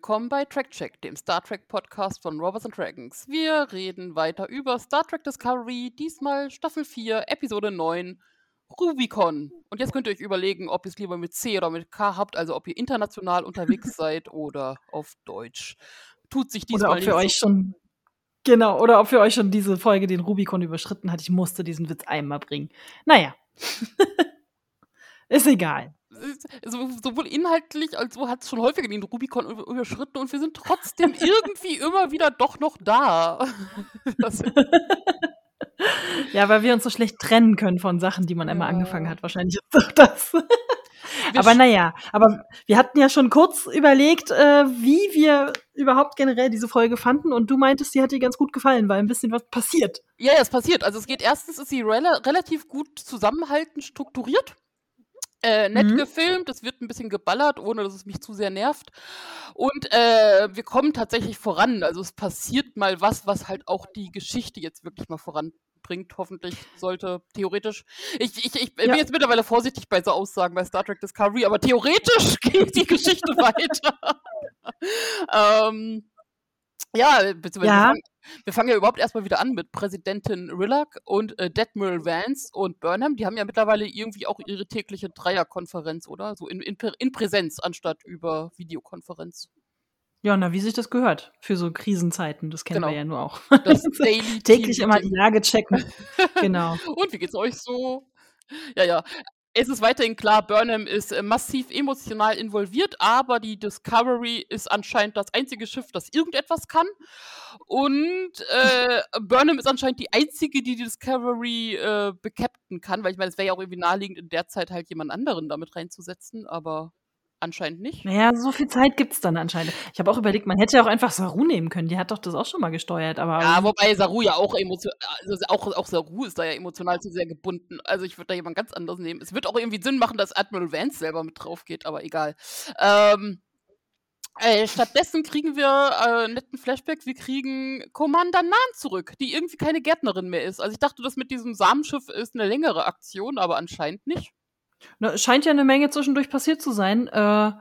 Willkommen bei Trackcheck, dem Star Trek Podcast von Robots and Dragons. Wir reden weiter über Star Trek Discovery, diesmal Staffel 4, Episode 9, Rubicon. Und jetzt könnt ihr euch überlegen, ob ihr es lieber mit C oder mit K habt, also ob ihr international unterwegs seid oder auf Deutsch. Tut sich diesmal Oder ob für euch schon Genau, oder ob für euch schon diese Folge den Rubicon überschritten hat. Ich musste diesen Witz einmal bringen. Naja. Ist egal. So, sowohl inhaltlich als auch hat es schon häufiger den Rubicon überschritten und wir sind trotzdem irgendwie immer wieder doch noch da. ja, weil wir uns so schlecht trennen können von Sachen, die man ja. einmal angefangen hat. Wahrscheinlich ist doch das. aber naja, aber wir hatten ja schon kurz überlegt, äh, wie wir überhaupt generell diese Folge fanden und du meintest, die hat dir ganz gut gefallen, weil ein bisschen was passiert. Ja, ja, es passiert. Also es geht erstens, ist sie rel relativ gut zusammenhaltend strukturiert. Äh, nett mhm. gefilmt, es wird ein bisschen geballert, ohne dass es mich zu sehr nervt. Und äh, wir kommen tatsächlich voran. Also es passiert mal was, was halt auch die Geschichte jetzt wirklich mal voranbringt. Hoffentlich sollte theoretisch. Ich, ich, ich ja. bin jetzt mittlerweile vorsichtig bei so Aussagen bei Star Trek Discovery, aber theoretisch geht die Geschichte weiter. ähm, ja, beziehungsweise ja. Wir, fangen, wir, fangen, ja überhaupt erstmal wieder an mit Präsidentin Rillack und äh, Detmiral Vance und Burnham. Die haben ja mittlerweile irgendwie auch ihre tägliche Dreierkonferenz, oder? So in, in, in Präsenz anstatt über Videokonferenz. Ja, na, wie sich das gehört für so Krisenzeiten. Das kennen genau. wir ja nur auch. Das Täglich immer die Lage checken. genau. Und wie geht's euch so? Ja, ja es ist weiterhin klar, Burnham ist äh, massiv emotional involviert, aber die Discovery ist anscheinend das einzige Schiff, das irgendetwas kann. Und äh, Burnham ist anscheinend die einzige, die die Discovery äh, bekapten kann, weil ich meine, es wäre ja auch irgendwie naheliegend, in der Zeit halt jemand anderen damit reinzusetzen, aber Anscheinend nicht. Naja, so viel Zeit gibt es dann anscheinend. Ich habe auch überlegt, man hätte ja auch einfach Saru nehmen können. Die hat doch das auch schon mal gesteuert. Aber ja, wobei Saru ja auch emotional, also auch, auch Saru ist da ja emotional zu sehr gebunden. Also ich würde da jemand ganz anderes nehmen. Es wird auch irgendwie Sinn machen, dass Admiral Vance selber mit drauf geht, aber egal. Ähm, äh, stattdessen kriegen wir äh, einen netten Flashback. Wir kriegen Commander Nan zurück, die irgendwie keine Gärtnerin mehr ist. Also ich dachte, das mit diesem Samenschiff ist eine längere Aktion, aber anscheinend nicht. Na, scheint ja eine Menge zwischendurch passiert zu sein, äh,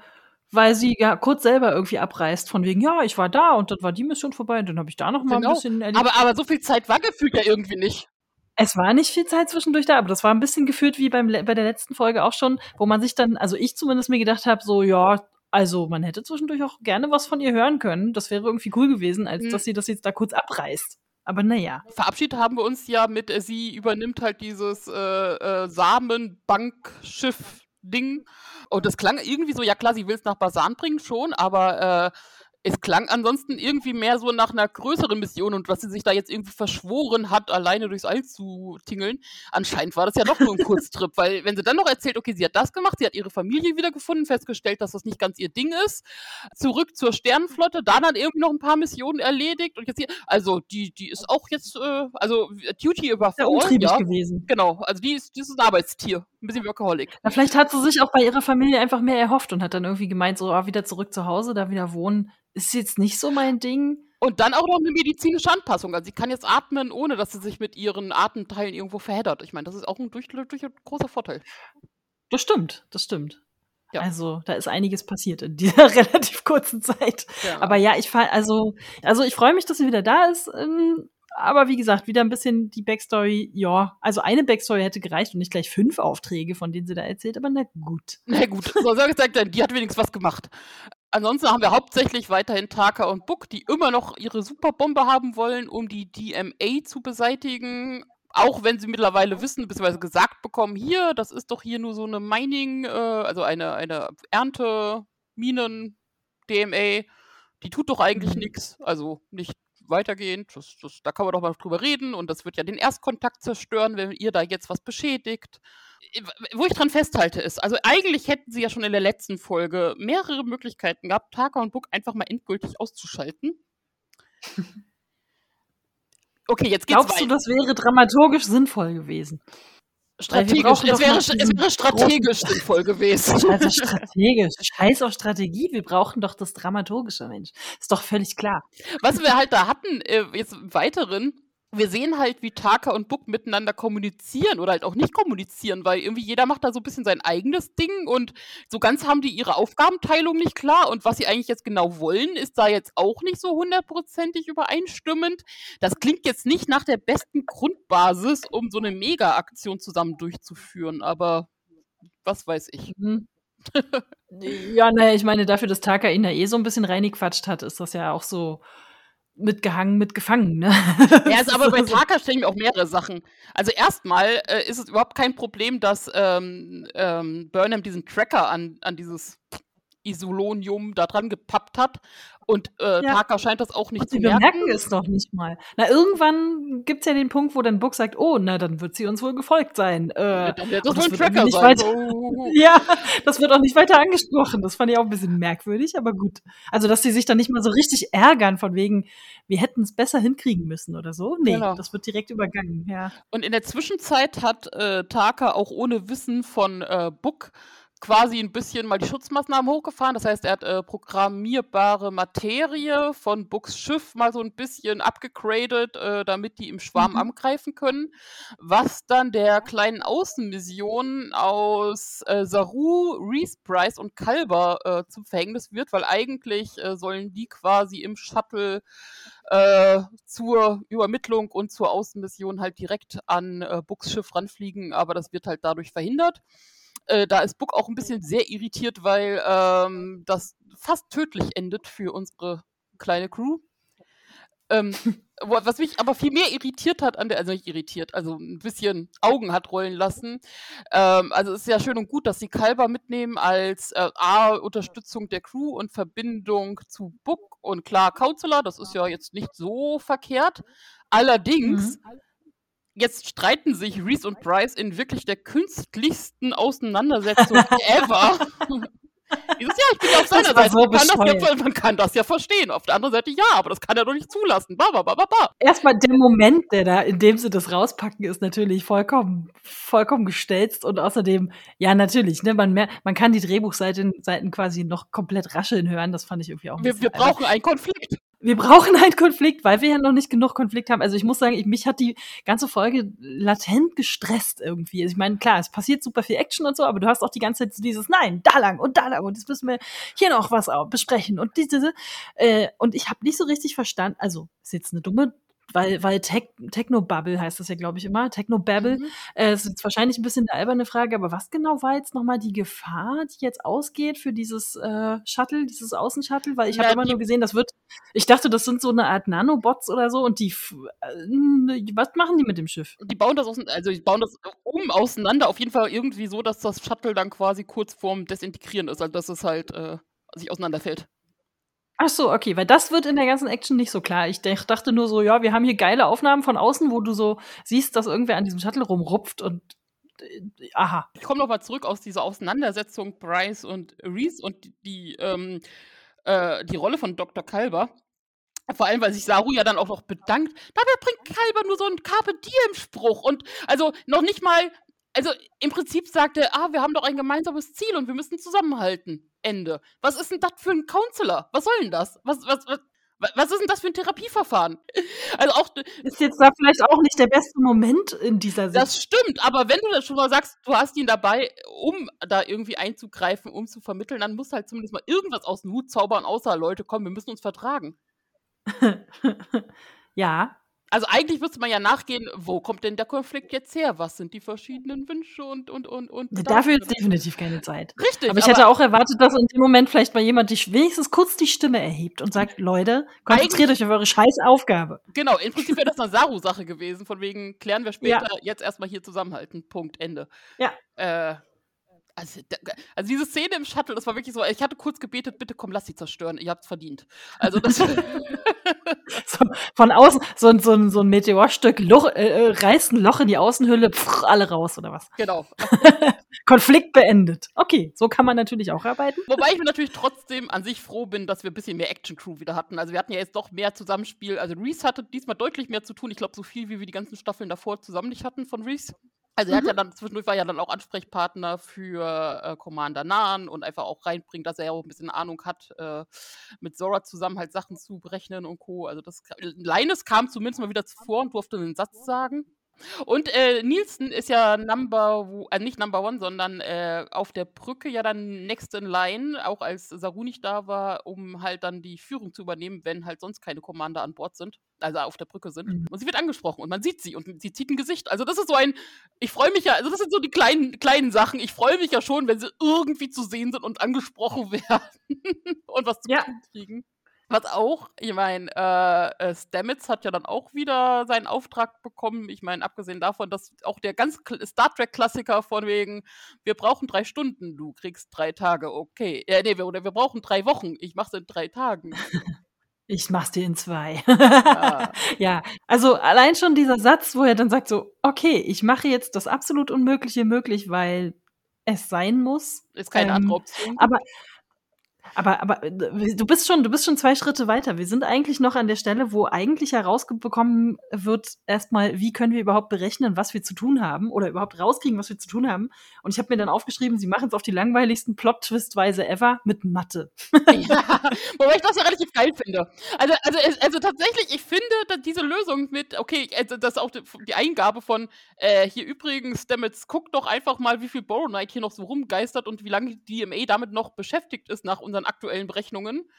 weil sie ja kurz selber irgendwie abreißt, von wegen, ja, ich war da und dann war die Mission vorbei und dann habe ich da noch mal genau. ein bisschen erlebt. Aber, aber so viel Zeit war gefühlt ja irgendwie nicht. Es war nicht viel Zeit zwischendurch da, aber das war ein bisschen gefühlt wie beim, bei der letzten Folge auch schon, wo man sich dann, also ich zumindest mir gedacht habe, so, ja, also man hätte zwischendurch auch gerne was von ihr hören können. Das wäre irgendwie cool gewesen, als mhm. dass sie das jetzt da kurz abreißt. Aber naja. Verabschiedet haben wir uns ja mit, äh, sie übernimmt halt dieses äh, äh, Samenbankschiff-Ding. Und das klang irgendwie so, ja klar, sie will es nach Basan bringen schon, aber äh, es klang ansonsten irgendwie mehr so nach einer größeren Mission und was sie sich da jetzt irgendwie verschworen hat, alleine durchs All zu tingeln. Anscheinend war das ja doch nur ein Kurztrip, weil wenn sie dann noch erzählt, okay, sie hat das gemacht, sie hat ihre Familie wiedergefunden, festgestellt, dass das nicht ganz ihr Ding ist, zurück zur Sternenflotte, da dann irgendwie noch ein paar Missionen erledigt und jetzt hier, also die, die ist auch jetzt, äh, also Duty über Sehr umtriebig ja. gewesen. Genau, also die ist, die ist ein Arbeitstier, ein bisschen Workaholic. Na, vielleicht hat sie sich auch bei ihrer Familie einfach mehr erhofft und hat dann irgendwie gemeint, so ah, wieder zurück zu Hause, da wieder wohnen ist jetzt nicht so mein Ding. Und dann auch noch eine medizinische Anpassung. Also sie kann jetzt atmen, ohne dass sie sich mit ihren Atemteilen irgendwo verheddert. Ich meine, das ist auch ein durch, durch ein großer Vorteil. Das stimmt, das stimmt. Ja. Also da ist einiges passiert in dieser relativ kurzen Zeit. Ja. Aber ja, ich also also ich freue mich, dass sie wieder da ist. Ähm, aber wie gesagt, wieder ein bisschen die Backstory. Ja, also eine Backstory hätte gereicht und nicht gleich fünf Aufträge, von denen sie da erzählt. Aber na gut. Na gut, so soll ich sagen, die hat wenigstens was gemacht. Ansonsten haben wir hauptsächlich weiterhin Taka und Book, die immer noch ihre Superbombe haben wollen, um die DMA zu beseitigen. Auch wenn sie mittlerweile wissen, beziehungsweise gesagt bekommen, hier, das ist doch hier nur so eine Mining, äh, also eine, eine Ernte, Minen, DMA, die tut doch eigentlich mhm. nichts. Also nicht weitergehend. Das, das, da kann man doch mal drüber reden und das wird ja den Erstkontakt zerstören, wenn ihr da jetzt was beschädigt. Wo ich dran festhalte ist, also eigentlich hätten sie ja schon in der letzten Folge mehrere Möglichkeiten gehabt, Taka und Book einfach mal endgültig auszuschalten. Okay, jetzt geht's Glaubst weiter. du, das wäre dramaturgisch sinnvoll gewesen? Strategisch. Es wäre, es wäre strategisch sinnvoll gewesen. Also strategisch. Scheiß auf Strategie. Wir brauchen doch das dramaturgische Mensch. Ist doch völlig klar. Was wir halt da hatten, äh, jetzt im Weiteren, wir sehen halt, wie Taka und Book miteinander kommunizieren oder halt auch nicht kommunizieren, weil irgendwie jeder macht da so ein bisschen sein eigenes Ding und so ganz haben die ihre Aufgabenteilung nicht klar und was sie eigentlich jetzt genau wollen, ist da jetzt auch nicht so hundertprozentig übereinstimmend. Das klingt jetzt nicht nach der besten Grundbasis, um so eine Mega-Aktion zusammen durchzuführen, aber was weiß ich. Mhm. ja, naja, ich meine, dafür, dass Taka ihn da eh so ein bisschen reingequatscht hat, ist das ja auch so mitgehangen, mitgefangen. Ne? Ja, also aber bei Taka stellen mir auch mehrere Sachen. Also erstmal äh, ist es überhaupt kein Problem, dass ähm, ähm, Burnham diesen Tracker an, an dieses Isolonium da dran gepappt hat. Und äh, ja. Taka scheint das auch nicht und zu merken. Sie merken es doch nicht mal. Na, irgendwann gibt es ja den Punkt, wo dann Book sagt, oh, na, dann wird sie uns wohl gefolgt sein. Äh, ja, dann wird das wohl ein Tracker sein. Weiter, ja, das wird auch nicht weiter angesprochen. Das fand ich auch ein bisschen merkwürdig, aber gut. Also, dass sie sich dann nicht mal so richtig ärgern, von wegen, wir hätten es besser hinkriegen müssen oder so. Nee, genau. das wird direkt übergangen, ja. Und in der Zwischenzeit hat äh, Taka auch ohne Wissen von äh, Book quasi ein bisschen mal die Schutzmaßnahmen hochgefahren. Das heißt, er hat äh, programmierbare Materie von Books Schiff mal so ein bisschen abgegradet, äh, damit die im Schwarm mhm. angreifen können. Was dann der kleinen Außenmission aus äh, Saru, Reese Price und Kalber äh, zum Verhängnis wird, weil eigentlich äh, sollen die quasi im Shuttle äh, zur Übermittlung und zur Außenmission halt direkt an äh, Books Schiff ranfliegen, aber das wird halt dadurch verhindert. Äh, da ist Book auch ein bisschen sehr irritiert, weil ähm, das fast tödlich endet für unsere kleine Crew. Ähm, was mich aber viel mehr irritiert hat an der, also nicht irritiert, also ein bisschen Augen hat rollen lassen. Ähm, also es ist ja schön und gut, dass sie Kalber mitnehmen als äh, A, Unterstützung der Crew und Verbindung zu Book und klar Counselor, das ist ja jetzt nicht so verkehrt. Allerdings mhm jetzt streiten sich Reese und Bryce in wirklich der künstlichsten Auseinandersetzung ever. Dieses Jahr, ich bin ja auf seiner Seite. So man, kann ja, man, kann das ja, verstehen. Auf der anderen Seite ja, aber das kann er doch nicht zulassen. Ba, ba, ba, ba, ba. Erstmal der Moment, der da, in dem sie das rauspacken, ist natürlich vollkommen, vollkommen gestelzt und außerdem, ja, natürlich, ne, man, mehr, man kann die Drehbuchseiten Seiten quasi noch komplett rascheln hören. Das fand ich irgendwie auch. Wir, wir brauchen einen Konflikt wir brauchen einen Konflikt, weil wir ja noch nicht genug Konflikt haben. Also ich muss sagen, ich, mich hat die ganze Folge latent gestresst irgendwie. Also ich meine, klar, es passiert super viel Action und so, aber du hast auch die ganze Zeit dieses Nein, da lang und da lang und jetzt müssen wir hier noch was besprechen und diese. Äh, und ich habe nicht so richtig verstanden. Also ist jetzt eine dumme weil, weil Tech, Techno-Bubble heißt das ja, glaube ich, immer. Techno-Babble. Mhm. Äh, ist jetzt wahrscheinlich ein bisschen eine alberne Frage, aber was genau war jetzt nochmal die Gefahr, die jetzt ausgeht für dieses äh, Shuttle, dieses Außenshuttle? Weil ich habe immer nur gesehen, das wird, ich dachte, das sind so eine Art Nanobots oder so und die, äh, was machen die mit dem Schiff? Die bauen das, auseinander, also die bauen das um auseinander, auf jeden Fall irgendwie so, dass das Shuttle dann quasi kurz vorm Desintegrieren ist, also dass es halt äh, sich auseinanderfällt. Ach so, okay, weil das wird in der ganzen Action nicht so klar. Ich dachte nur so, ja, wir haben hier geile Aufnahmen von außen, wo du so siehst, dass irgendwer an diesem Shuttle rumrupft und äh, aha. Ich komme nochmal zurück aus dieser Auseinandersetzung Bryce und Reese und die, ähm, äh, die Rolle von Dr. Kalber. Vor allem, weil sich Saru ja dann auch noch bedankt. Dabei bringt Kalber nur so einen Carpe Diem-Spruch. Und also noch nicht mal also im Prinzip sagt er, ah, wir haben doch ein gemeinsames Ziel und wir müssen zusammenhalten. Ende. Was ist denn das für ein Counselor? Was soll denn das? Was, was, was, was ist denn das für ein Therapieverfahren? Also auch ist jetzt da vielleicht auch nicht der beste Moment in dieser Sicht. Das stimmt, aber wenn du das schon mal sagst, du hast ihn dabei, um da irgendwie einzugreifen, um zu vermitteln, dann muss halt zumindest mal irgendwas aus dem Hut zaubern, außer Leute, komm, wir müssen uns vertragen. ja, also eigentlich müsste man ja nachgehen, wo kommt denn der Konflikt jetzt her? Was sind die verschiedenen Wünsche und und und und. Dafür ist definitiv keine Zeit. Richtig. Aber ich hätte auch erwartet, dass in dem Moment vielleicht mal jemand die wenigstens kurz die Stimme erhebt und sagt, Leute, konzentriert euch auf eure scheiß Aufgabe. Genau, im Prinzip wäre das eine Saru-Sache gewesen, von wegen klären wir später, ja. jetzt erstmal hier zusammenhalten. Punkt, Ende. Ja. Äh, also, also, diese Szene im Shuttle, das war wirklich so, ich hatte kurz gebetet, bitte komm, lass sie zerstören, ihr habt's verdient. Also das so, von außen, so, so, so ein Meteorstück Loch, äh, äh, reißt ein Loch in die Außenhülle, pff, alle raus, oder was? Genau. Konflikt beendet. Okay, so kann man natürlich auch arbeiten. Wobei ich mir natürlich trotzdem an sich froh bin, dass wir ein bisschen mehr Action-Crew wieder hatten. Also wir hatten ja jetzt doch mehr Zusammenspiel. Also Reese hatte diesmal deutlich mehr zu tun. Ich glaube, so viel, wie wir die ganzen Staffeln davor zusammen nicht hatten von Reese. Also er hat ja mhm. dann zwischendurch war ja dann auch Ansprechpartner für äh, Commander Nahen und einfach auch reinbringt, dass er ja auch ein bisschen Ahnung hat, äh, mit Zora zusammen halt Sachen zu berechnen und Co. Also das Linus kam zumindest mal wieder zuvor und durfte einen Satz sagen. Und äh, Nielsen ist ja Number, äh, nicht Number One, sondern äh, auf der Brücke ja dann next in line, auch als Saru nicht da war, um halt dann die Führung zu übernehmen, wenn halt sonst keine Commander an Bord sind, also auf der Brücke sind. Mhm. Und sie wird angesprochen und man sieht sie und sie zieht ein Gesicht. Also das ist so ein, ich freue mich ja, also das sind so die kleinen, kleinen Sachen. Ich freue mich ja schon, wenn sie irgendwie zu sehen sind und angesprochen werden und was zu ja. kriegen. Was auch, ich meine, äh, äh, Stamets hat ja dann auch wieder seinen Auftrag bekommen. Ich meine, abgesehen davon, dass auch der ganz Star Trek-Klassiker von wegen, wir brauchen drei Stunden, du kriegst drei Tage, okay. Äh, nee, wir, oder wir brauchen drei Wochen, ich mach's in drei Tagen. Ich mach's dir in zwei. Ja. ja. also allein schon dieser Satz, wo er dann sagt so, okay, ich mache jetzt das absolut Unmögliche möglich, weil es sein muss. Ist keine ähm, andere Option. Aber aber, aber äh, du bist schon, du bist schon zwei Schritte weiter. Wir sind eigentlich noch an der Stelle, wo eigentlich herausbekommen wird, erstmal, wie können wir überhaupt berechnen, was wir zu tun haben oder überhaupt rauskriegen, was wir zu tun haben. Und ich habe mir dann aufgeschrieben, sie machen es auf die langweiligsten Plot-Twist-Weise ever mit Mathe. ja, wobei ich das ja relativ geil finde. Also, also, also tatsächlich, ich finde diese Lösung mit, okay, also das auch die Eingabe von, äh, hier übrigens, Stamets, guck doch einfach mal, wie viel Borrow Knight hier noch so rumgeistert und wie lange die DMA damit noch beschäftigt ist nach unseren aktuellen Berechnungen,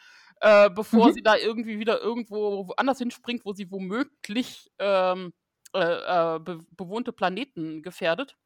äh, bevor mhm. sie da irgendwie wieder irgendwo anders hinspringt, wo sie womöglich ähm, äh, äh, be bewohnte Planeten gefährdet.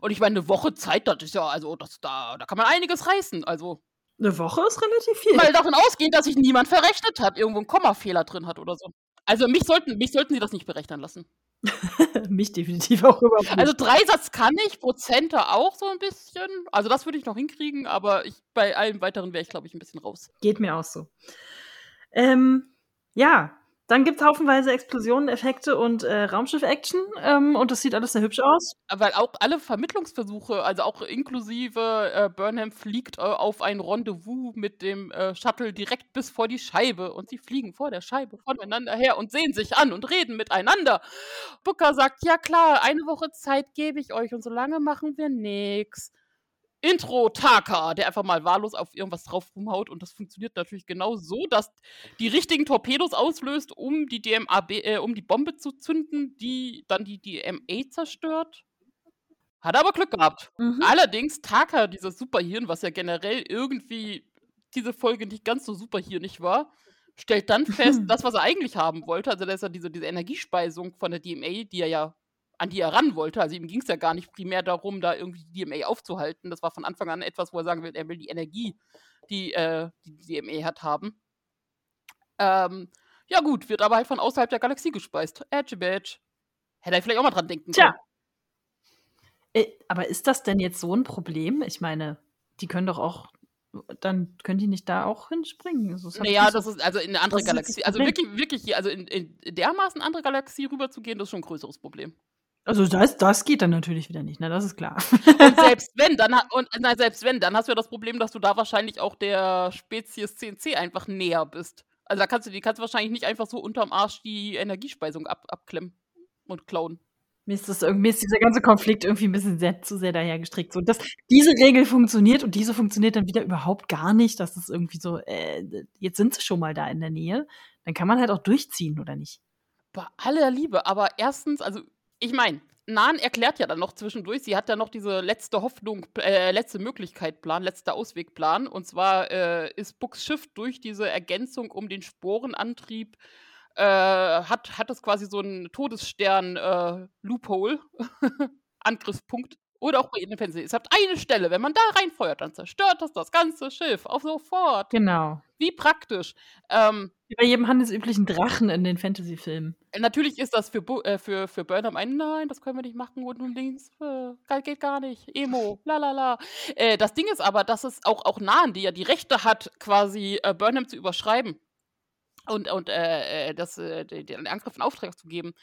Und ich meine, eine Woche Zeit, das ist ja, also das, da, da kann man einiges reißen. Also. Eine Woche ist relativ viel. Mal davon ausgehen, dass sich niemand verrechnet hat, irgendwo einen Kommafehler drin hat oder so. Also mich sollten, mich sollten sie das nicht berechnen lassen. Mich definitiv auch nicht. Also Dreisatz kann ich, Prozente auch so ein bisschen. Also das würde ich noch hinkriegen, aber ich, bei allem weiteren wäre ich, glaube ich, ein bisschen raus. Geht mir auch so. Ähm, ja, dann gibt es haufenweise Explosionen, Effekte und äh, Raumschiff-Action ähm, und das sieht alles sehr hübsch aus. Weil auch alle Vermittlungsversuche, also auch inklusive äh, Burnham fliegt äh, auf ein Rendezvous mit dem äh, Shuttle direkt bis vor die Scheibe und sie fliegen vor der Scheibe voneinander her und sehen sich an und reden miteinander. Booker sagt, ja klar, eine Woche Zeit gebe ich euch und solange machen wir nichts. Intro Taka, der einfach mal wahllos auf irgendwas drauf rumhaut und das funktioniert natürlich genau so, dass die richtigen Torpedos auslöst, um die DMA, äh, um die Bombe zu zünden, die dann die DMA zerstört. Hat aber Glück gehabt. Mhm. Allerdings Taka, dieses Superhirn, was ja generell irgendwie diese Folge nicht ganz so superhirnig war, stellt dann fest, das, was er eigentlich haben wollte, also das ist ja diese, diese Energiespeisung von der DMA, die er ja an die er ran wollte. Also ihm ging es ja gar nicht primär darum, da irgendwie die DMA aufzuhalten. Das war von Anfang an etwas, wo er sagen will, er will die Energie, die äh, die, die DMA hat, haben. Ähm, ja gut, wird aber halt von außerhalb der Galaxie gespeist. Edge Badge. Hätte er vielleicht auch mal dran denken können. Tja. Äh, aber ist das denn jetzt so ein Problem? Ich meine, die können doch auch dann können die nicht da auch hinspringen. Also, das naja, das ist also in eine andere Galaxie. Also wirklich, wirklich, also in, in dermaßen andere Galaxie rüberzugehen, das ist schon ein größeres Problem. Also das, das geht dann natürlich wieder nicht, ne? Das ist klar. Und selbst wenn, dann und na, selbst wenn, dann hast du ja das Problem, dass du da wahrscheinlich auch der Spezies CNC einfach näher bist. Also da kannst du die kannst du wahrscheinlich nicht einfach so unterm Arsch die Energiespeisung ab, abklemmen und klauen. Mir ist, das irgendwie, ist dieser ganze Konflikt irgendwie ein bisschen sehr, zu sehr dahergestrickt. So, dass diese Regel funktioniert und diese funktioniert dann wieder überhaupt gar nicht. Das ist irgendwie so, äh, jetzt sind sie schon mal da in der Nähe. Dann kann man halt auch durchziehen, oder nicht? Bei aller Liebe, aber erstens, also ich meine, Nan erklärt ja dann noch zwischendurch, sie hat ja noch diese letzte Hoffnung, äh, letzte Möglichkeit Plan, letzter Auswegplan. Und zwar äh, ist Bucks Schiff durch diese Ergänzung um den Sporenantrieb, äh, hat, hat es quasi so einen Todesstern-Loophole, äh, Angriffspunkt. Oder auch bei Ihnen Fernsehen. Es habt eine Stelle, wenn man da reinfeuert, dann zerstört das das ganze Schiff auf sofort. Genau. Wie praktisch. Ähm, Wie bei jedem handelsüblichen Drachen in den Fantasy-Filmen. Natürlich ist das für, äh, für, für Burnham ein Nein, das können wir nicht machen und links, äh, geht gar nicht, Emo, la la la. Äh, das Ding ist aber, dass es auch, auch Nahen, die ja die Rechte hat, quasi äh, Burnham zu überschreiben und, und äh, äh das, äh, den Angriff in Auftrag zu geben,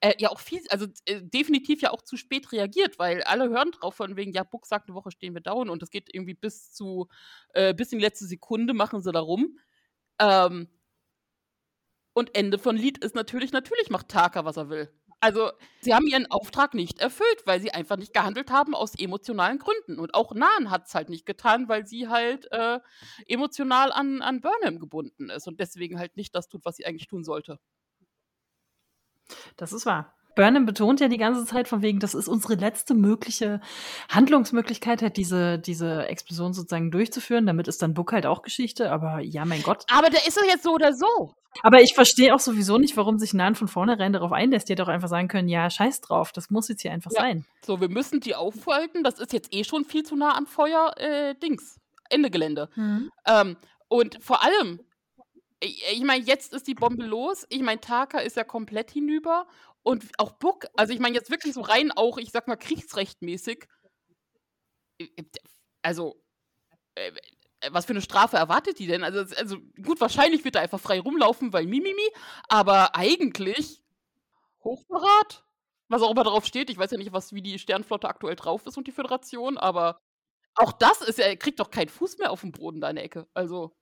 äh, ja auch viel, also äh, definitiv ja auch zu spät reagiert, weil alle hören drauf von wegen, ja, Buck sagt, eine Woche stehen wir down und das geht irgendwie bis zu, äh, bis in die letzte Sekunde machen sie da rum. Ähm, und Ende von Lied ist natürlich, natürlich macht Taka, was er will. Also, sie haben ihren Auftrag nicht erfüllt, weil sie einfach nicht gehandelt haben aus emotionalen Gründen. Und auch Nahen hat es halt nicht getan, weil sie halt äh, emotional an, an Burnham gebunden ist und deswegen halt nicht das tut, was sie eigentlich tun sollte. Das ist wahr. Burnham betont ja die ganze Zeit von wegen, das ist unsere letzte mögliche Handlungsmöglichkeit, halt diese, diese Explosion sozusagen durchzuführen. Damit ist dann Book halt auch Geschichte, aber ja, mein Gott. Aber der ist doch jetzt so oder so. Aber ich verstehe auch sowieso nicht, warum sich Nan von vornherein darauf einlässt. Die hätte auch einfach sagen können, ja, scheiß drauf, das muss jetzt hier einfach ja. sein. So, wir müssen die aufhalten, das ist jetzt eh schon viel zu nah am Feuer, äh, Dings. Ende Gelände. Mhm. Ähm, und vor allem, ich, ich meine, jetzt ist die Bombe los. Ich meine, Taka ist ja komplett hinüber und auch Buck, also ich meine jetzt wirklich so rein auch, ich sag mal, kriegsrechtmäßig. Äh, äh, also, äh, was für eine Strafe erwartet die denn? Also, also gut, wahrscheinlich wird er einfach frei rumlaufen, weil Mimimi, aber eigentlich Hochverrat? Was auch immer darauf steht. Ich weiß ja nicht, was, wie die Sternflotte aktuell drauf ist und die Föderation, aber auch das ist ja, er kriegt doch keinen Fuß mehr auf dem Boden da in der Ecke. Also.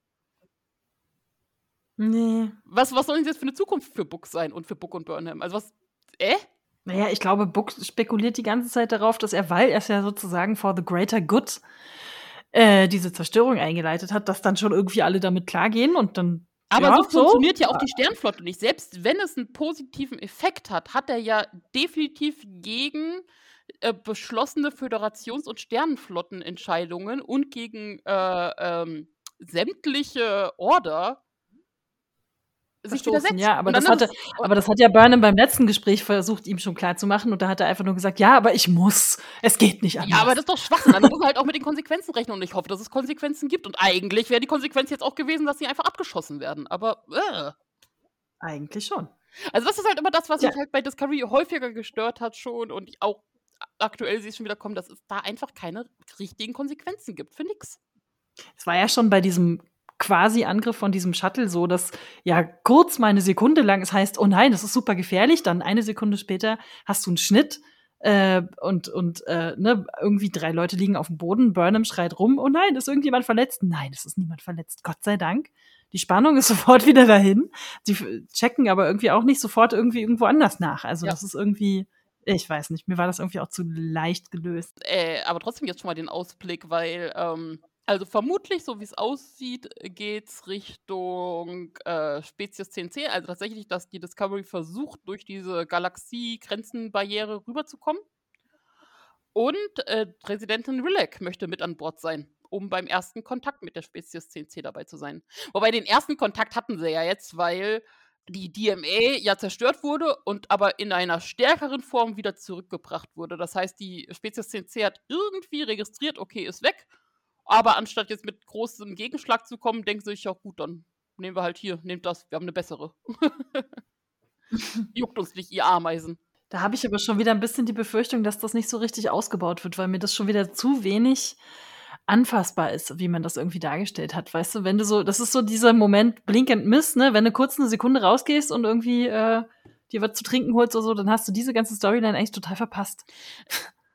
Nee. Was, was soll denn jetzt für eine Zukunft für Buck sein und für Buck und Burnham? Also was, äh? Naja, ich glaube, Book spekuliert die ganze Zeit darauf, dass er, weil er es ja sozusagen for the greater good äh, diese Zerstörung eingeleitet hat, dass dann schon irgendwie alle damit klargehen und dann. Aber ja, so funktioniert so. ja auch die Sternflotte nicht. Selbst wenn es einen positiven Effekt hat, hat er ja definitiv gegen äh, beschlossene Föderations- und Sternenflottenentscheidungen und gegen äh, ähm, sämtliche Order sich widersetzt. Ja, aber das, hatte, aber das hat ja Burnham beim letzten Gespräch versucht, ihm schon klar zu machen. Und da hat er einfach nur gesagt, ja, aber ich muss. Es geht nicht anders. Ja, aber das ist doch Schwachsinn. Dann muss er halt auch mit den Konsequenzen rechnen. Und ich hoffe, dass es Konsequenzen gibt. Und eigentlich wäre die Konsequenz jetzt auch gewesen, dass sie einfach abgeschossen werden. Aber äh. Eigentlich schon. Also das ist halt immer das, was ja. mich halt bei Discovery häufiger gestört hat schon. Und auch aktuell sehe ich schon wieder kommen, dass es da einfach keine richtigen Konsequenzen gibt. Für nix. Es war ja schon bei diesem quasi Angriff von diesem Shuttle so, dass ja kurz mal eine Sekunde lang es heißt, oh nein, das ist super gefährlich, dann eine Sekunde später hast du einen Schnitt äh, und und äh, ne, irgendwie drei Leute liegen auf dem Boden, Burnham schreit rum, oh nein, ist irgendjemand verletzt? Nein, es ist niemand verletzt, Gott sei Dank. Die Spannung ist sofort wieder dahin. Die checken aber irgendwie auch nicht sofort irgendwie irgendwo anders nach. Also ja. das ist irgendwie ich weiß nicht, mir war das irgendwie auch zu leicht gelöst. Äh, aber trotzdem jetzt schon mal den Ausblick, weil ähm, also vermutlich, so wie es aussieht, geht es Richtung äh, Spezies 10C. Also tatsächlich, dass die Discovery versucht, durch diese Galaxie-Grenzenbarriere rüberzukommen. Und äh, Präsidentin Rilek möchte mit an Bord sein, um beim ersten Kontakt mit der Spezies 10C dabei zu sein. Wobei den ersten Kontakt hatten sie ja jetzt, weil die DMA ja zerstört wurde und aber in einer stärkeren Form wieder zurückgebracht wurde. Das heißt, die Spezies 10C hat irgendwie registriert, okay, ist weg aber anstatt jetzt mit großem Gegenschlag zu kommen, denken sie sich ja, gut, dann nehmen wir halt hier, nehmt das, wir haben eine bessere. Juckt uns nicht, ihr Ameisen. Da habe ich aber schon wieder ein bisschen die Befürchtung, dass das nicht so richtig ausgebaut wird, weil mir das schon wieder zu wenig anfassbar ist, wie man das irgendwie dargestellt hat. Weißt du, wenn du so, das ist so dieser Moment Blink and Miss, ne? Wenn du kurz eine Sekunde rausgehst und irgendwie äh, dir was zu trinken holst oder so, dann hast du diese ganze Storyline eigentlich total verpasst.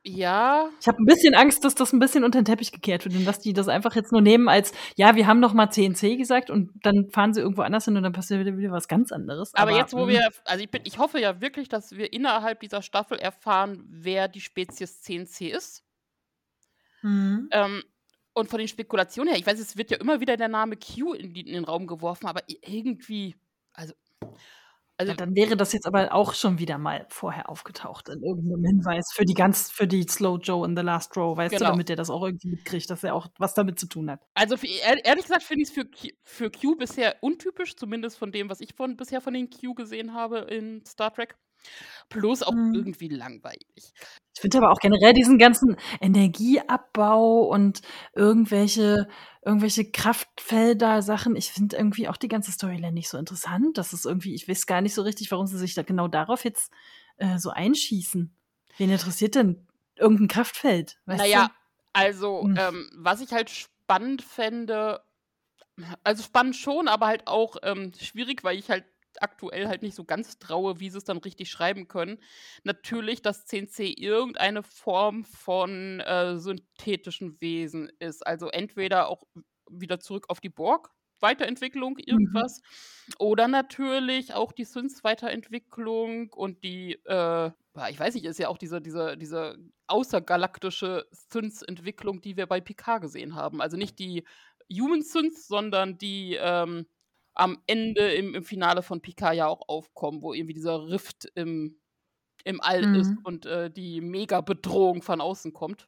Ja. Ich habe ein bisschen Angst, dass das ein bisschen unter den Teppich gekehrt wird und dass die das einfach jetzt nur nehmen als, ja, wir haben noch mal CNC gesagt und dann fahren sie irgendwo anders hin und dann passiert wieder, was ganz anderes. Aber, Aber jetzt, wo wir, also ich, bin, ich hoffe ja wirklich, dass wir innerhalb dieser Staffel erfahren, wer die Spezies CNC ist. Mhm. Ähm, und von den Spekulationen her, ich weiß, es wird ja immer wieder der Name Q in, die, in den Raum geworfen, aber irgendwie, also also ja, dann wäre das jetzt aber auch schon wieder mal vorher aufgetaucht in irgendeinem Hinweis für die ganz, für die Slow Joe in the Last Row, weißt genau. du, damit der das auch irgendwie mitkriegt, dass er auch was damit zu tun hat. Also für, ehrlich gesagt finde ich es für, für Q bisher untypisch, zumindest von dem, was ich von, bisher von den Q gesehen habe in Star Trek. Plus auch mhm. irgendwie langweilig. Ich finde aber auch generell diesen ganzen Energieabbau und irgendwelche, irgendwelche Kraftfelder-Sachen, ich finde irgendwie auch die ganze Storyline nicht so interessant. Das ist irgendwie, ich weiß gar nicht so richtig, warum sie sich da genau darauf jetzt äh, so einschießen. Wen interessiert denn irgendein Kraftfeld? Naja, du? also, hm. ähm, was ich halt spannend fände, also spannend schon, aber halt auch ähm, schwierig, weil ich halt aktuell halt nicht so ganz traue, wie sie es dann richtig schreiben können. Natürlich, dass CNC irgendeine Form von äh, synthetischen Wesen ist. Also entweder auch wieder zurück auf die Borg, Weiterentwicklung, mhm. irgendwas. Mhm. Oder natürlich auch die Synths Weiterentwicklung und die, äh, ich weiß nicht, ist ja auch diese, diese, diese außergalaktische Synths-Entwicklung, die wir bei Picard gesehen haben. Also nicht die Human Synths, sondern die ähm, am Ende im, im Finale von Picard ja auch aufkommen, wo irgendwie dieser Rift im, im All mhm. ist und äh, die Mega-Bedrohung von außen kommt.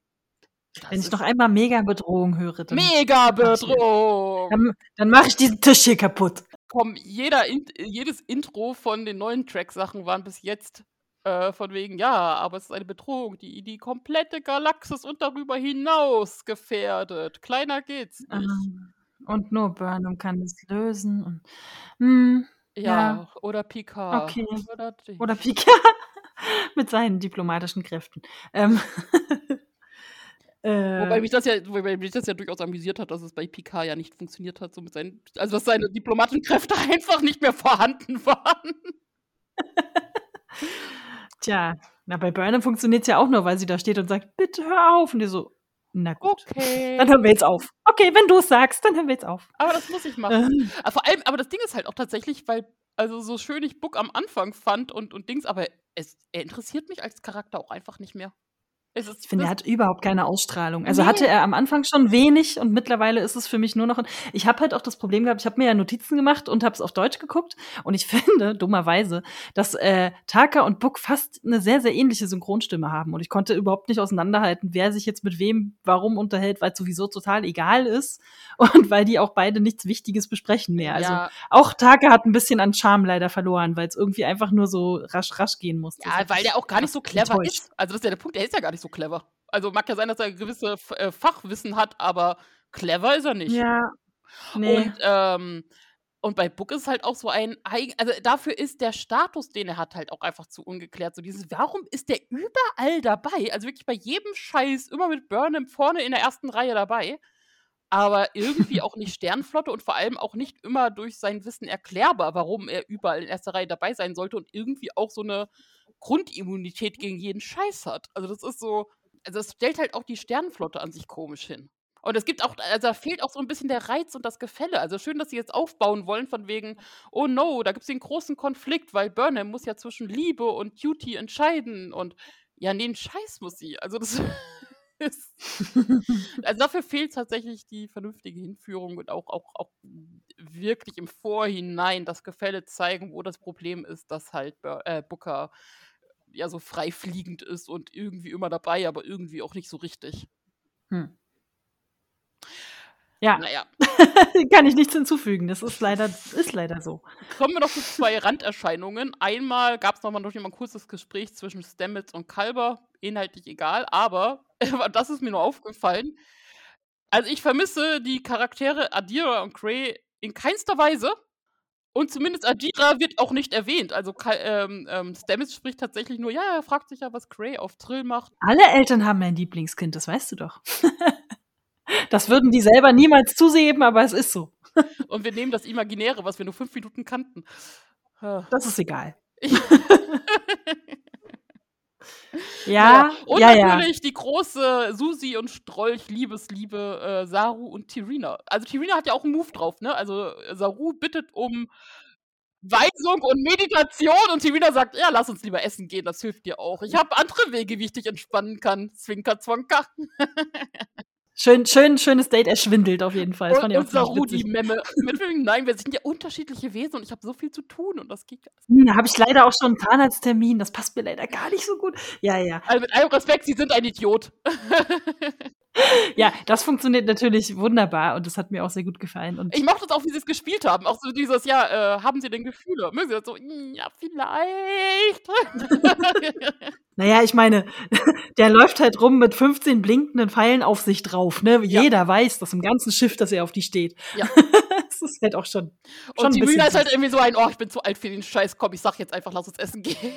Das Wenn ich noch einmal Mega-Bedrohung höre, dann. Mega-Bedrohung! Dann, dann mache ich diesen Tisch hier kaputt. Komm, jeder, jedes Intro von den neuen Track-Sachen waren bis jetzt äh, von wegen, ja, aber es ist eine Bedrohung, die die komplette Galaxis und darüber hinaus gefährdet. Kleiner geht's nicht. Ah. Und nur Burnham kann es lösen. Und, hm, ja, ja, oder Picard. Okay. Oder, oder Picard mit seinen diplomatischen Kräften. Ähm. Wobei mich, das ja, wobei mich das ja durchaus amüsiert hat, dass es bei Picard ja nicht funktioniert hat, so mit seinen, also dass seine diplomatischen Kräfte einfach nicht mehr vorhanden waren. Tja, na, bei Burnham funktioniert es ja auch nur, weil sie da steht und sagt, bitte hör auf. Und die so, na gut. Okay. Dann hören wir jetzt auf. Okay, wenn du es sagst, dann hören wir jetzt auf. Aber das muss ich machen. Ähm. Vor allem, aber das Ding ist halt auch tatsächlich, weil, also so schön ich Book am Anfang fand und, und Dings, aber es, er interessiert mich als Charakter auch einfach nicht mehr. Ist, ich finde, er hat überhaupt keine Ausstrahlung. Also nee. hatte er am Anfang schon wenig und mittlerweile ist es für mich nur noch. Ein ich habe halt auch das Problem gehabt, ich habe mir ja Notizen gemacht und habe es auf Deutsch geguckt und ich finde, dummerweise, dass äh, Taka und Book fast eine sehr, sehr ähnliche Synchronstimme haben und ich konnte überhaupt nicht auseinanderhalten, wer sich jetzt mit wem warum unterhält, weil es sowieso total egal ist und weil die auch beide nichts Wichtiges besprechen mehr. Also ja. auch Taka hat ein bisschen an Charme leider verloren, weil es irgendwie einfach nur so rasch, rasch gehen musste. Ja, weil der auch gar nicht so clever enttäuscht. ist. Also das ist ja der Punkt, der ist ja gar nicht so so clever. Also mag ja sein, dass er gewisse äh, Fachwissen hat, aber clever ist er nicht. Ja. Nee. Und, ähm, und bei Book ist halt auch so ein also dafür ist der Status, den er hat, halt auch einfach zu ungeklärt. So dieses, warum ist der überall dabei? Also wirklich bei jedem Scheiß immer mit Burnham vorne in der ersten Reihe dabei. Aber irgendwie auch nicht Sternflotte und vor allem auch nicht immer durch sein Wissen erklärbar, warum er überall in erster Reihe dabei sein sollte und irgendwie auch so eine Grundimmunität gegen jeden Scheiß hat. Also das ist so, also das stellt halt auch die Sternenflotte an sich komisch hin. Und es gibt auch, also da fehlt auch so ein bisschen der Reiz und das Gefälle. Also schön, dass sie jetzt aufbauen wollen, von wegen, oh no, da gibt es den großen Konflikt, weil Burnham muss ja zwischen Liebe und Duty entscheiden. Und ja, nee, einen Scheiß muss sie. Also das ist. also dafür fehlt tatsächlich die vernünftige Hinführung und auch, auch, auch wirklich im Vorhinein das Gefälle zeigen, wo das Problem ist, dass halt äh, Booker ja so frei fliegend ist und irgendwie immer dabei, aber irgendwie auch nicht so richtig. Hm. Ja, naja. Kann ich nichts hinzufügen. Das ist leider, ist leider so. Kommen wir noch zu zwei Randerscheinungen. Einmal gab es nochmal noch ein kurzes Gespräch zwischen Stamets und Kalber. Inhaltlich egal, aber das ist mir nur aufgefallen. Also ich vermisse die Charaktere Adira und Gray in keinster Weise. Und zumindest Adira wird auch nicht erwähnt. Also ähm, ähm, Stamets spricht tatsächlich nur, ja, er fragt sich ja, was Gray auf Trill macht. Alle Eltern haben ein Lieblingskind, das weißt du doch. das würden die selber niemals zusehen, aber es ist so. Und wir nehmen das Imaginäre, was wir nur fünf Minuten kannten. Das ist egal. Ja, ja. Und ja, natürlich ja. die große Susi und Strolch Liebesliebe äh, Saru und Tirina. Also Tirina hat ja auch einen Move drauf, ne? Also Saru bittet um Weisung und Meditation und Tirina sagt, ja, lass uns lieber essen gehen, das hilft dir auch. Ich habe andere Wege, wie ich dich entspannen kann. Zwinker, zwonker. Schön, schön, schönes Date, er schwindelt auf jeden Fall. Das und, und Saru, die Memme. Mit Nein, wir sind ja unterschiedliche Wesen und ich habe so viel zu tun und das geht. Hm, habe ich leider auch schon einen Zahnarzttermin, das passt mir leider gar nicht so gut. Ja, ja. Also mit allem Respekt, Sie sind ein Idiot. ja, das funktioniert natürlich wunderbar und das hat mir auch sehr gut gefallen. Und ich mochte es auch, wie sie es gespielt haben. Auch so dieses, ja, äh, haben Sie denn Gefühle? Mögen Sie das so? Ja, vielleicht. naja, ich meine, der läuft halt rum mit 15 blinkenden Pfeilen auf sich drauf. Ne? Ja. Jeder weiß, dass im ganzen Schiff, dass er auf die steht. Ja. das ist halt auch schon. schon und die Mühle ist halt irgendwie so ein, oh, ich bin zu alt für den Scheiß, komm, ich sag jetzt einfach, lass uns essen gehen.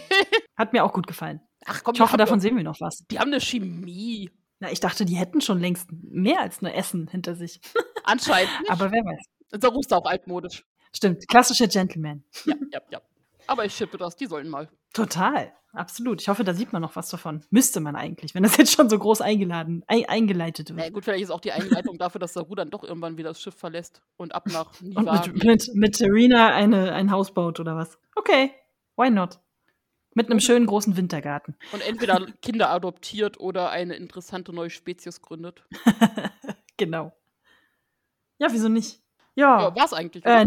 Hat mir auch gut gefallen. Ach komm, ich hoffe, davon sehen wir noch was. Die haben eine Chemie. Na, ich dachte, die hätten schon längst mehr als nur Essen hinter sich. Anscheinend. Nicht. Aber wer weiß. Unser Ruf ist auch altmodisch. Stimmt, klassischer Gentleman. Ja, ja, ja. Aber ich schippe das, die sollen mal. Total, absolut. Ich hoffe, da sieht man noch was davon. Müsste man eigentlich, wenn das jetzt schon so groß eingeladen, ein, eingeleitet wird. Na gut, vielleicht ist auch die Einleitung dafür, dass Saru dann doch irgendwann wieder das Schiff verlässt und ab nach Niva Und mit, mit, mit Serena eine, ein Haus baut oder was. Okay, why not? Mit einem schönen großen Wintergarten. Und entweder Kinder adoptiert oder eine interessante neue Spezies gründet. genau. Ja, wieso nicht? Ja. ja war's eigentlich. Äh,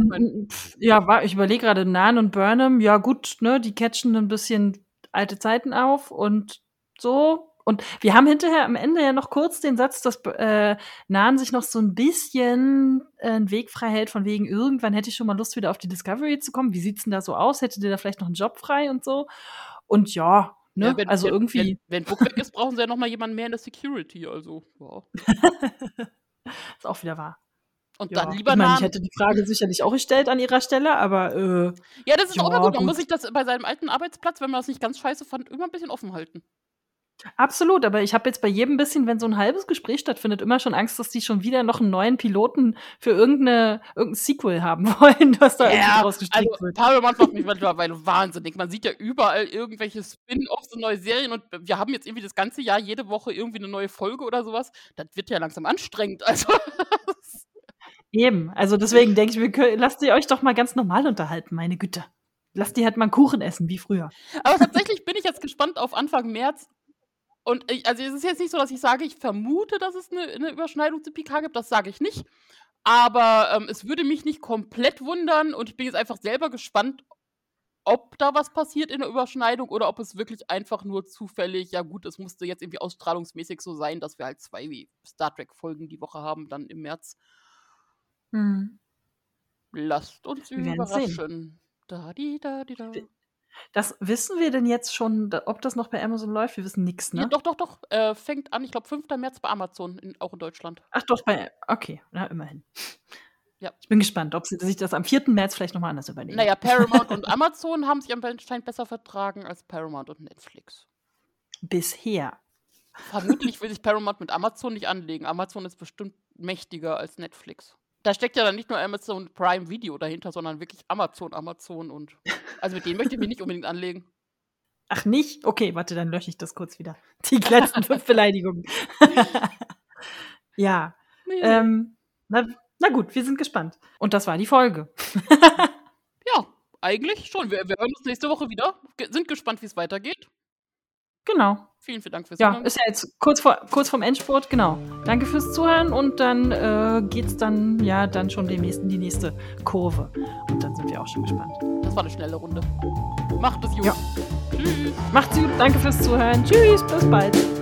ja, war, ich überlege gerade, Nan und Burnham, ja gut, ne, die catchen ein bisschen alte Zeiten auf und so. Und wir haben hinterher am Ende ja noch kurz den Satz, dass äh, Nan sich noch so ein bisschen äh, einen Weg frei hält, von wegen, irgendwann hätte ich schon mal Lust, wieder auf die Discovery zu kommen. Wie sieht's denn da so aus? Hättet ihr da vielleicht noch einen Job frei und so? Und ja, ne, ja, wenn, also wenn, irgendwie. Wenn, wenn Book weg ist, brauchen sie ja noch mal jemanden mehr in der Security, also, ja. ist auch wieder wahr. Und ja. dann lieber ich, mein, ich hätte die Frage sicherlich auch gestellt an ihrer Stelle, aber äh, Ja, das ist ja, auch immer gut. Man muss sich das bei seinem alten Arbeitsplatz, wenn man das nicht ganz scheiße fand, immer ein bisschen offen halten. Absolut, aber ich habe jetzt bei jedem bisschen, wenn so ein halbes Gespräch stattfindet, immer schon Angst, dass die schon wieder noch einen neuen Piloten für irgendeine, irgendein Sequel haben wollen, was da ja, irgendwie rausgestrickt also, wird. Paramount macht mich mittlerweile wahnsinnig. Man sieht ja überall irgendwelche Spin-offs und neue Serien und wir haben jetzt irgendwie das ganze Jahr jede Woche irgendwie eine neue Folge oder sowas. Das wird ja langsam anstrengend. Also Eben, also deswegen denke ich, wir lasst ihr euch doch mal ganz normal unterhalten, meine Güte. Lasst die halt mal einen Kuchen essen, wie früher. Aber tatsächlich bin ich jetzt gespannt auf Anfang März. Und ich, also es ist jetzt nicht so, dass ich sage, ich vermute, dass es eine, eine Überschneidung zu PK gibt, das sage ich nicht. Aber ähm, es würde mich nicht komplett wundern und ich bin jetzt einfach selber gespannt, ob da was passiert in der Überschneidung oder ob es wirklich einfach nur zufällig, ja gut, es musste jetzt irgendwie ausstrahlungsmäßig so sein, dass wir halt zwei Star Trek-Folgen die Woche haben, dann im März. Mhm. Lasst uns überraschen. Da, di, da, di, da. Das wissen wir denn jetzt schon, ob das noch bei Amazon läuft? Wir wissen nichts, ne? Ja, doch, doch, doch. Äh, fängt an, ich glaube, 5. März bei Amazon, in, auch in Deutschland. Ach doch, bei. Okay, na, immerhin. Ja. Ich bin gespannt, ob sie sich das am 4. März vielleicht nochmal anders überlegen. Naja, Paramount und Amazon haben sich anscheinend besser vertragen als Paramount und Netflix. Bisher. Vermutlich will sich Paramount mit Amazon nicht anlegen. Amazon ist bestimmt mächtiger als Netflix da steckt ja dann nicht nur Amazon Prime Video dahinter, sondern wirklich Amazon, Amazon und. Also mit denen möchte ich mich nicht unbedingt anlegen. Ach nicht? Okay, warte, dann lösche ich das kurz wieder. Die letzten fünf Beleidigungen. ja. Nee. Ähm, na, na, gut, wir sind gespannt. Und das war die Folge. ja, eigentlich schon. Wir, wir hören uns nächste Woche wieder. Sind gespannt, wie es weitergeht. Genau. Vielen, vielen Dank fürs Zuhören. Ja, ist ja jetzt kurz, vor, kurz vorm Endspurt, genau. Danke fürs Zuhören und dann äh, geht's dann ja dann schon demnächst in die nächste Kurve. Und dann sind wir auch schon gespannt. Das war eine schnelle Runde. Macht es gut. Ja. Tschüss. Macht's gut, danke fürs Zuhören. Tschüss, bis bald.